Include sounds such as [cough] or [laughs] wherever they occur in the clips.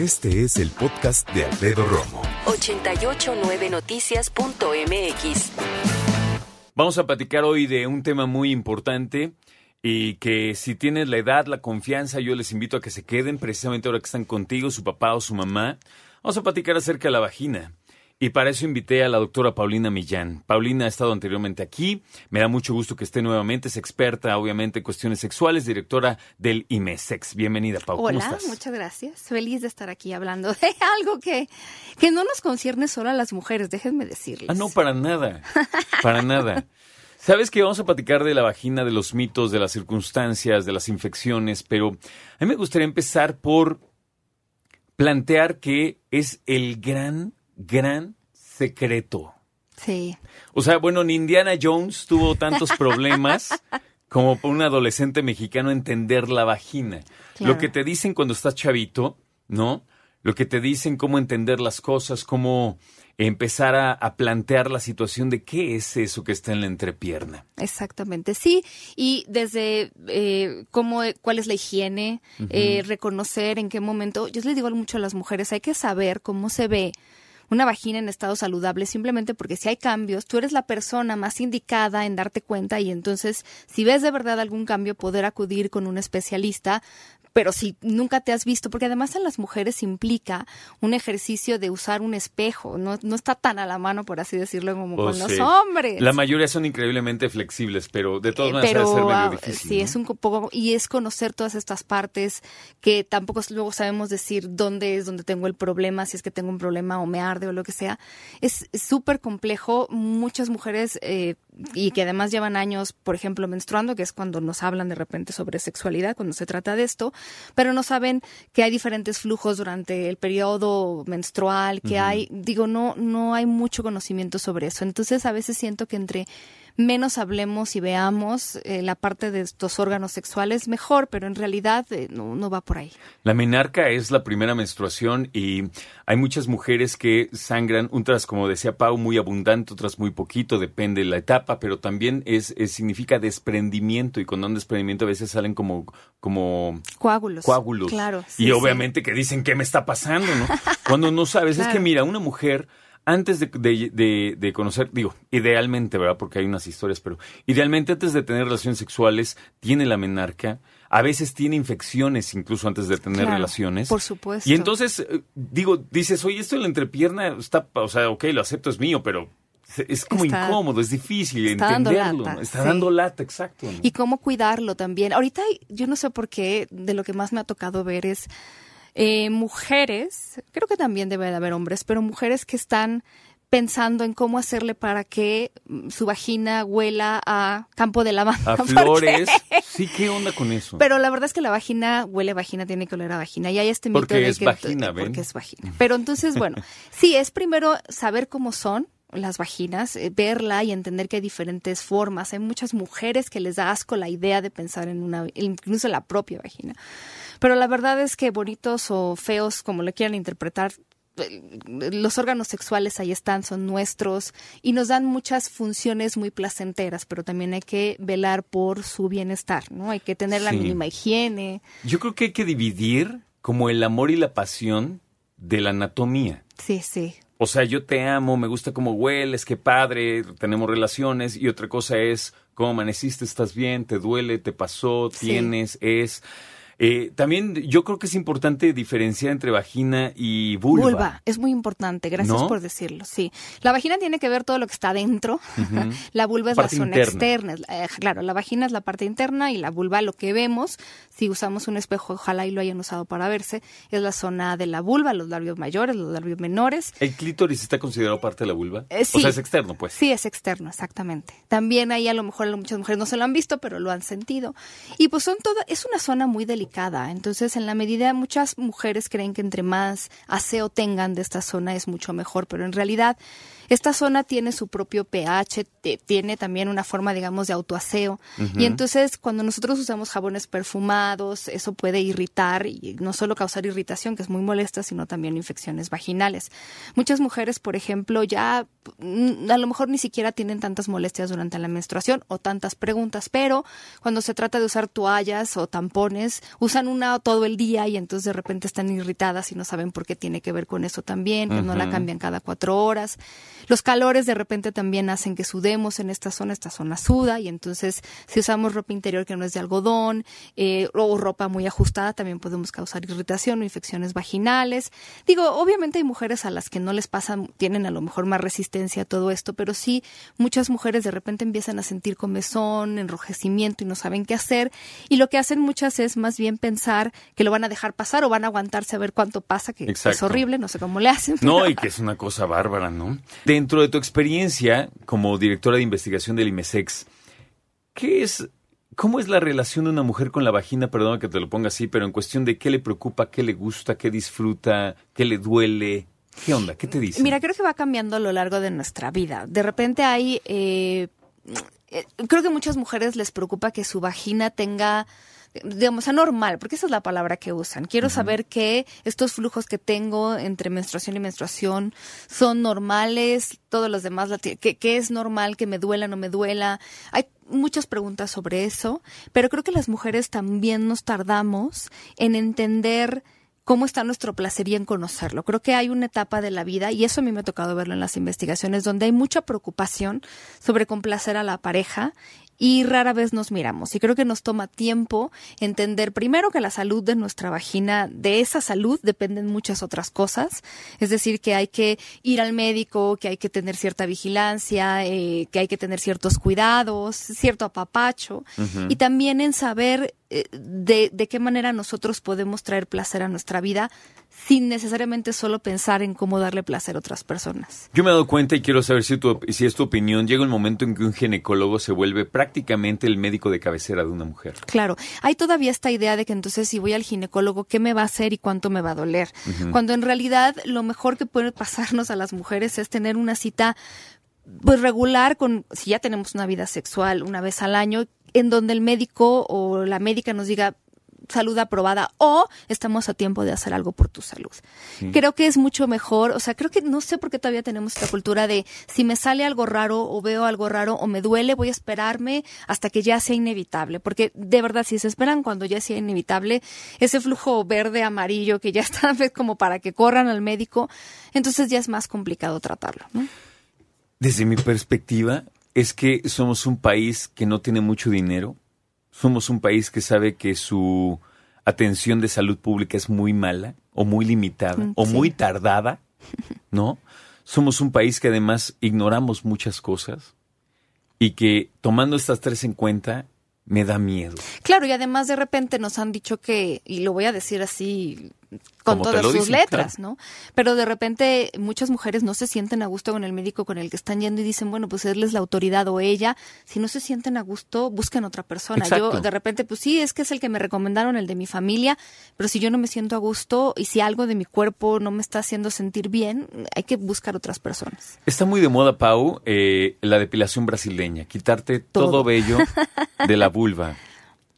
Este es el podcast de Alfredo Romo. 889noticias.mx. Vamos a platicar hoy de un tema muy importante y que si tienes la edad, la confianza, yo les invito a que se queden precisamente ahora que están contigo, su papá o su mamá. Vamos a platicar acerca de la vagina. Y para eso invité a la doctora Paulina Millán. Paulina ha estado anteriormente aquí. Me da mucho gusto que esté nuevamente. Es experta, obviamente, en cuestiones sexuales, directora del IMESEX. Bienvenida, Paulina. Hola, muchas gracias. Feliz de estar aquí hablando de [laughs] algo que, que no nos concierne solo a las mujeres, déjenme decirles. Ah, no, para nada. Para nada. Sabes que vamos a platicar de la vagina, de los mitos, de las circunstancias, de las infecciones, pero a mí me gustaría empezar por plantear que es el gran gran secreto. Sí. O sea, bueno, ni Indiana Jones tuvo tantos problemas [laughs] como para un adolescente mexicano entender la vagina. Lo que te dicen cuando estás chavito, ¿no? Lo que te dicen cómo entender las cosas, cómo empezar a, plantear la situación de qué es eso que está en la entrepierna. Exactamente, sí. Y desde eh, cómo, cuál es la higiene, eh, reconocer en qué momento. Yo les digo mucho a las mujeres, hay que saber cómo se ve una vagina en estado saludable simplemente porque si hay cambios, tú eres la persona más indicada en darte cuenta y entonces si ves de verdad algún cambio poder acudir con un especialista pero si nunca te has visto, porque además en las mujeres implica un ejercicio de usar un espejo, no, no está tan a la mano, por así decirlo, como Pues con sí. los hombres. La mayoría son increíblemente flexibles, pero de todas Eh, maneras debe ser pero medio ah, difícil. sí ¿no? es un poco y es conocer todas estas partes que tampoco luego sabemos decir dónde es donde tengo el problema si es que tengo un problema o me arde o lo que sea es es súper complejo muchas mujeres eh, y que además llevan años por ejemplo menstruando que es cuando nos hablan de repente sobre sexualidad cuando se trata de esto pero no saben que hay diferentes flujos durante el periodo menstrual que hay. Digo no no hay mucho conocimiento sobre eso. Entonces a veces siento que entre menos hablemos y veamos eh, la parte de estos órganos sexuales, mejor, pero en realidad eh, no, no va por ahí. La menarca es la primera menstruación y hay muchas mujeres que sangran, otras, como decía Pau, muy abundante, otras muy poquito, depende de la etapa, pero también es, es- significa desprendimiento y cuando un desprendimiento a veces salen como, como Coágulos. coágulos. Claro. y sí. obviamente que dicen, ¿qué me está pasando? ¿no? [laughs] Cuando no sabes, es que mira, una mujer, antes de, de- de- de conocer, digo, idealmente, ¿verdad? Porque hay unas historias, pero idealmente antes de tener relaciones sexuales, tiene la menarca, a veces tiene infecciones incluso antes de tener Claro, relaciones. Por supuesto. Y entonces, eh, digo, dices, oye, esto en la entrepierna está, o sea, ok, lo acepto, es mío, pero es como Está- incómodo, es difícil está dando entenderlo. Está sí. dando lata, exacto. ¿no? Y cómo cuidarlo también. Ahorita yo no sé por qué, de lo que más me ha tocado ver es eh, mujeres, creo que también debe de haber hombres, pero mujeres que están pensando en cómo hacerle para que mm, su vagina huela a campo de lavanda. A [laughs] flores. Sí, ¿qué onda con eso? Pero la verdad es que la vagina huele a vagina, tiene que oler a vagina. Y hay este mito Porque de es que vagina, ¿ven? porque es vagina. Pero entonces, bueno, [laughs] sí, es primero saber cómo son las vaginas, eh, verla y entender que hay diferentes formas. Hay muchas mujeres que les da asco la idea de pensar en una, incluso la propia vagina. Pero la verdad es que bonitos o feos, como lo quieran interpretar, eh, los órganos sexuales ahí están, son nuestros y nos dan muchas funciones muy placenteras, pero también hay que velar por su bienestar, ¿no? Hay que tener la mínima higiene. Yo creo que hay que dividir como el amor y la pasión de la anatomía. Sí, sí. O sea, yo te amo, me gusta cómo hueles, qué padre, tenemos relaciones. Y otra cosa es cómo amaneciste, estás bien, te duele, te pasó, Sí. tienes, es. Eh, también yo creo que es importante diferenciar entre vagina y vulva. es muy importante, gracias ¿No? por decirlo, sí. La vagina tiene que ver todo lo que está dentro, Ujú. [laughs] la vulva es Parte la zona interna. externa, eh, claro, la vagina es la parte interna y la vulva lo que vemos, si usamos un espejo, ojalá y lo hayan usado para verse, es la zona de la vulva, los labios mayores, los labios menores. ¿El clítoris está considerado parte de la vulva? Eh, sí. O sea, es externo, pues. Sí, es externo, exactamente. También ahí a lo mejor muchas mujeres no se lo han visto, pero lo han sentido. Y pues son toda, es una zona muy delicada. Entonces, en la medida, muchas mujeres creen que entre más aseo tengan de esta zona es mucho mejor, pero en realidad esta zona tiene su propio pH, te- tiene también una forma, digamos, de autoaseo. Y entonces, cuando nosotros usamos jabones perfumados, eso puede irritar y no solo causar irritación, que es muy molesta, sino también infecciones vaginales. Muchas mujeres, por ejemplo, ya mm, a lo mejor ni siquiera tienen tantas molestias durante la menstruación o tantas preguntas, pero cuando se trata de usar toallas o tampones usan una todo el día y entonces de repente están irritadas y no saben por qué tiene que ver con eso también, que no la cambian cada cuatro horas. Los calores de repente también hacen que sudemos en esta zona, esta zona suda y entonces si usamos ropa interior que no es de algodón eh, o ropa muy ajustada también podemos causar irritación o infecciones vaginales. Digo, obviamente hay mujeres a las que no les pasa, tienen a lo mejor más resistencia a todo esto, pero sí muchas mujeres de repente empiezan a sentir comezón, enrojecimiento y no saben qué hacer y lo que hacen muchas es más bien pensar que lo van a dejar pasar o van a aguantarse a ver cuánto pasa, que es horrible, no sé cómo le hacen. No, y que es una cosa bárbara, ¿no? Dentro de tu experiencia como directora de investigación del IMESEX, ¿qué es, cómo es la relación de una mujer con la vagina? Perdón que te lo ponga así, pero en cuestión de qué le preocupa, qué le gusta, qué disfruta, qué le duele. ¿Qué onda? ¿Qué te dice? Mira, creo que va cambiando a lo largo de nuestra vida. De repente hay, eh, eh, creo que a muchas mujeres les preocupa que su vagina tenga digamos, anormal, porque esa es la palabra que usan. Quiero saber que estos flujos que tengo entre menstruación y menstruación son normales, todos los demás, que, que es normal, que me duela, no me duela. Hay muchas preguntas sobre eso, pero creo que las mujeres también nos tardamos en entender cómo está nuestro placer y en conocerlo. Creo que hay una etapa de la vida, y eso a mí me ha tocado verlo en las investigaciones, donde hay mucha preocupación sobre complacer a la pareja y rara vez nos miramos. Y creo que nos toma tiempo entender primero que la salud de nuestra vagina, de esa salud dependen muchas otras cosas. Es decir, que hay que ir al médico, que hay que tener cierta vigilancia, eh, que hay que tener ciertos cuidados, cierto apapacho. Y también en saber de, de, qué manera nosotros podemos traer placer a nuestra vida sin necesariamente solo pensar en cómo darle placer a otras personas. Yo me he dado cuenta y quiero saber si, tu, si es tu opinión, llega el momento en que un ginecólogo se vuelve prácticamente el médico de cabecera de una mujer. Claro, hay todavía esta idea de que entonces si voy al ginecólogo, ¿qué me va a hacer y cuánto me va a doler? Cuando en realidad lo mejor que puede pasarnos a las mujeres es tener una cita pues regular con si ya tenemos una vida sexual una vez al año en donde el médico o la médica nos diga salud aprobada o estamos a tiempo de hacer algo por tu salud. Creo que es mucho mejor, o sea, creo que no sé por qué todavía tenemos esta cultura de si me sale algo raro o veo algo raro o me duele, voy a esperarme hasta que ya sea inevitable, porque de verdad si se esperan cuando ya sea inevitable, ese flujo verde amarillo que ya [laughs] está como para que corran al médico, entonces ya es más complicado tratarlo, Desde mi perspectiva, es que somos un país que no tiene mucho dinero, somos un país que sabe que su atención de salud pública es muy mala o muy limitada mm, o muy tardada, [laughs] ¿no? Somos un país que además ignoramos muchas cosas y que tomando estas tres en cuenta me da miedo. Claro, y además de repente nos han dicho que, y lo voy a decir así con todas sus letras, ¿no? Pero de repente muchas mujeres no se sienten a gusto con el médico con el que están yendo y dicen, bueno, pues él es la autoridad o ella. Si no se sienten a gusto, busquen otra persona. Yo de repente, pues sí, es que es el que me recomendaron, el de mi familia, pero si yo no me siento a gusto y si algo de mi cuerpo no me está haciendo sentir bien, hay que buscar otras personas. Está muy de moda, Pau, eh, la depilación brasileña, quitarte todo, todo vello de la [laughs] vulva.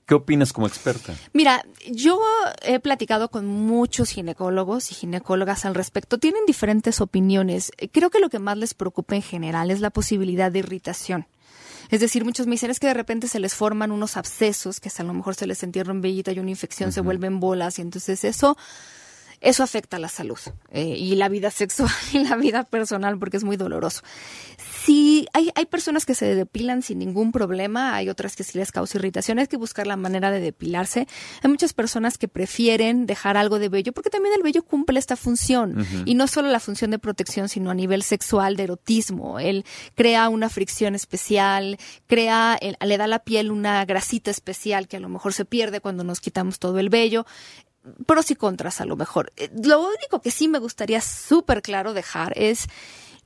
¿Qué opinas como experta? Mira, yo he platicado con muchos ginecólogos y ginecólogas al respecto. Tienen diferentes opiniones. Creo que lo que más les preocupa en general es la posibilidad de irritación. Es decir, muchos me dicen es que de repente se les forman unos abscesos, que a lo mejor se les entierra en vellita y una infección se vuelven bolas y entonces eso eso afecta a la salud eh, y la vida sexual [laughs] y la vida personal porque es muy doloroso. Sí, hay, hay personas que se depilan sin ningún problema, hay otras que sí les causa irritación, hay que buscar la manera de depilarse. Hay muchas personas que prefieren dejar algo de vello porque también el vello cumple esta función y no solo la función de protección, sino a nivel sexual, de erotismo. Él crea una fricción especial, crea, le da a la piel una grasita especial que a lo mejor se pierde cuando nos quitamos todo el vello pros y contras a lo mejor. Eh, lo único que sí me gustaría súper claro dejar es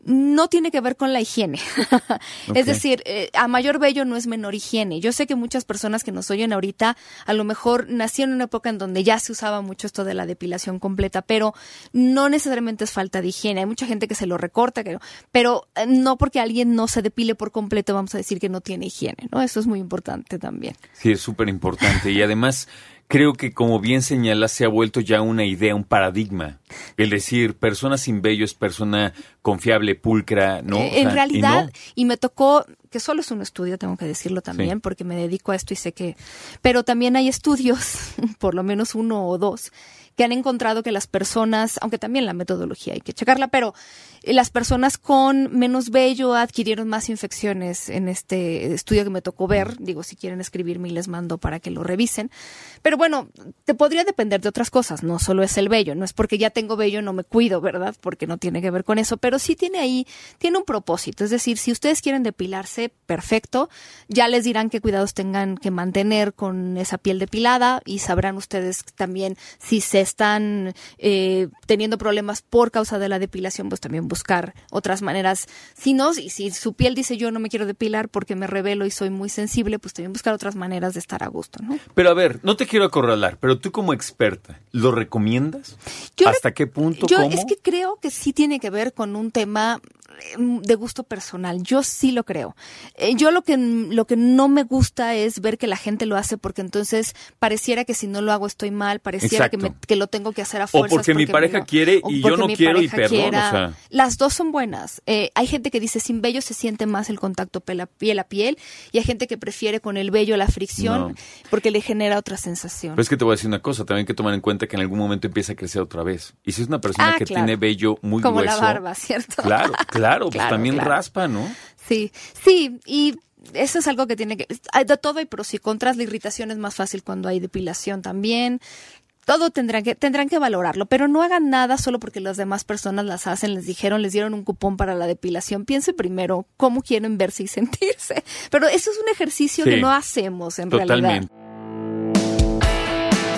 no tiene que ver con la higiene. [laughs] Es decir, eh, a mayor vello no es menor higiene. Yo sé que muchas personas que nos oyen ahorita a lo mejor nacieron en una época en donde ya se usaba mucho esto de la depilación completa, pero no necesariamente es falta de higiene. Hay mucha gente que se lo recorta, pero eh, no porque alguien no se depile por completo vamos a decir que no tiene higiene, ¿no? Eso es muy importante también. Sí, es súper importante. Y además creo que como bien señala se ha vuelto ya una idea, un paradigma. El decir, persona sin vello es persona confiable, pulcra, ¿no? en realidad, y, me tocó que solo es un estudio, tengo que decirlo también, porque me dedico a esto y sé que, pero también hay estudios, [laughs] por lo menos uno o dos, que han encontrado que las personas, aunque también la metodología hay que checarla, pero las personas con menos vello adquirieron más infecciones en este estudio que me tocó ver. Digo, si quieren escribirme y les mando para que lo revisen. Pero bueno, te podría depender de otras cosas, no solo es el vello, no es porque ya tengo vello no me cuido, ¿verdad? Porque no tiene que ver con eso, pero sí tiene ahí, tiene un propósito. Es decir, si ustedes quieren depilarse, perfecto, ya les dirán qué cuidados tengan que mantener con esa piel depilada y sabrán ustedes también si se están eh, teniendo problemas por causa de la depilación, pues también buscar otras maneras. Si no, y si su piel dice yo no me quiero depilar porque me revelo y soy muy sensible, pues también buscar otras maneras de estar a gusto, ¿no? Pero a ver, no te quiero acorralar, pero tú como experta, ¿lo recomiendas? ¿Hasta qué punto? Yo es que creo que sí tiene que ver con un tema de gusto personal. Yo sí lo creo. Eh, yo lo que lo que no me gusta es ver que la gente lo hace porque entonces pareciera que si no lo hago estoy mal, pareciera que, me, que lo tengo que hacer a fuerzas. O porque, mi pareja quiere y yo no quiero y perdón. o sea las dos son buenas. Eh, hay gente que dice sin vello se siente más el contacto piel a piel y hay gente que prefiere con el vello la fricción porque le genera otra sensación. Pero es que te voy a decir una cosa, también hay que tomar en cuenta que en algún momento empieza a crecer otra vez. Y si es una persona ah, que tiene vello muy Como grueso. la barba, [laughs] ¿cierto? Claro, claro, pues también raspa, ¿no? Sí, sí, y eso es algo que tiene que... De todo hay pros y contras. La irritación es más fácil cuando hay depilación también todo tendrán que, tendrán que valorarlo, pero no hagan nada solo porque las demás personas las hacen, les dijeron, les dieron un cupón para la depilación. Piense primero cómo quieren verse y [laughs] sentirse. Pero eso es un ejercicio que no hacemos en totalmente. realidad.